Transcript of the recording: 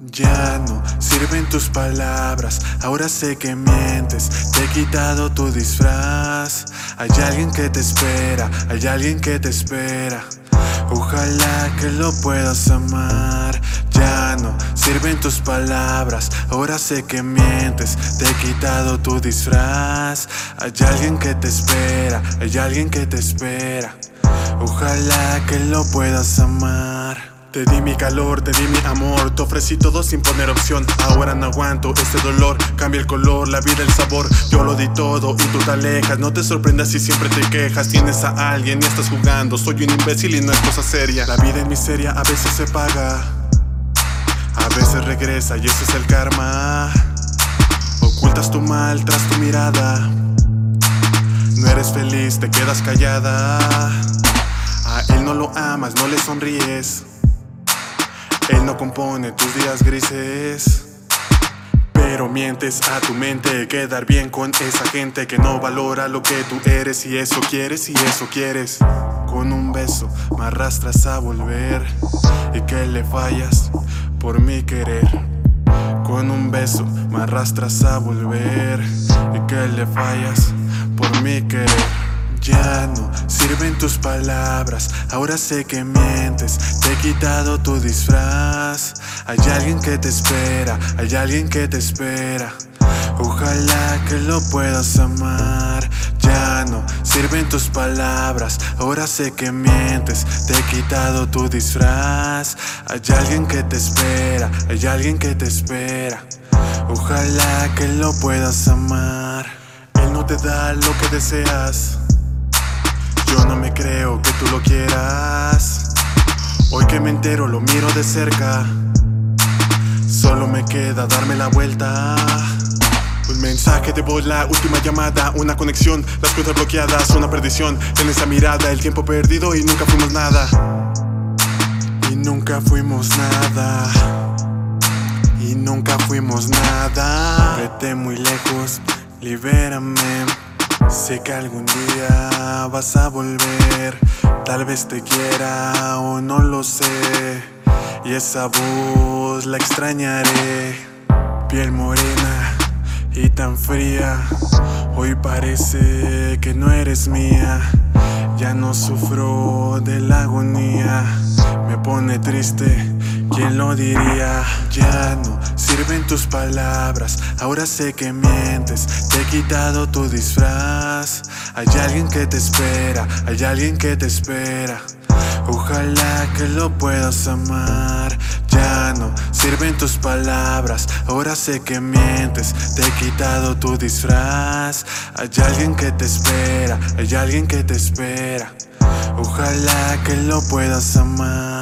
Ya no sirven tus palabras, ahora sé que mientes, te he quitado tu disfraz. Hay alguien que te espera, hay alguien que te espera. Ojalá que lo puedas amar. Ya no sirven tus palabras, ahora sé que mientes, te he quitado tu disfraz. Hay alguien que te espera, hay alguien que te espera. Ojalá que lo puedas amar. Te di mi calor, te di mi amor, te ofrecí todo sin poner opción. Ahora no aguanto este dolor, cambia el color, la vida, el sabor. Yo lo di todo y tú te alejas. No te sorprendas si siempre te quejas. Tienes a alguien y estás jugando. Soy un imbécil y no es cosa seria. La vida en miseria a veces se paga, a veces regresa y ese es el karma. Ocultas tu mal tras tu mirada. No eres feliz, te quedas callada. Él no lo amas, no le sonríes. Él no compone tus días grises. Pero mientes a tu mente, quedar bien con esa gente que no valora lo que tú eres y eso quieres y eso quieres. Con un beso me arrastras a volver y que le fallas por mi querer. Con un beso me arrastras a volver y que le fallas por mi querer. Ya no sirven tus palabras, ahora sé que mientes, te he quitado tu disfraz. Hay alguien que te espera, hay alguien que te espera. Ojalá que lo puedas amar. Ya no sirven tus palabras, ahora sé que mientes, te he quitado tu disfraz. Hay alguien que te espera, hay alguien que te espera. Ojalá que lo puedas amar. Él no te da lo que deseas. Yo no me creo que tú lo quieras. Hoy que me entero, lo miro de cerca. Solo me queda darme la vuelta. Un mensaje de voz, la última llamada, una conexión, las cuentas bloqueadas, una perdición. En esa mirada, el tiempo perdido y nunca fuimos nada. Y nunca fuimos nada. Y nunca fuimos nada. Vete muy lejos, libérame. Sé que algún día vas a volver, tal vez te quiera o no lo sé. Y esa voz la extrañaré, piel morena y tan fría. Hoy parece que no eres mía, ya no sufro de la agonía. Me pone triste, ¿quién lo diría? Ya no sirven tus palabras, ahora sé que mientes, te he quitado tu disfraz. Hay alguien que te espera, hay alguien que te espera. Ojalá que lo puedas amar. Ya no sirven tus palabras, ahora sé que mientes, te he quitado tu disfraz. Hay alguien que te espera, hay alguien que te espera. Ojalá que lo puedas amar.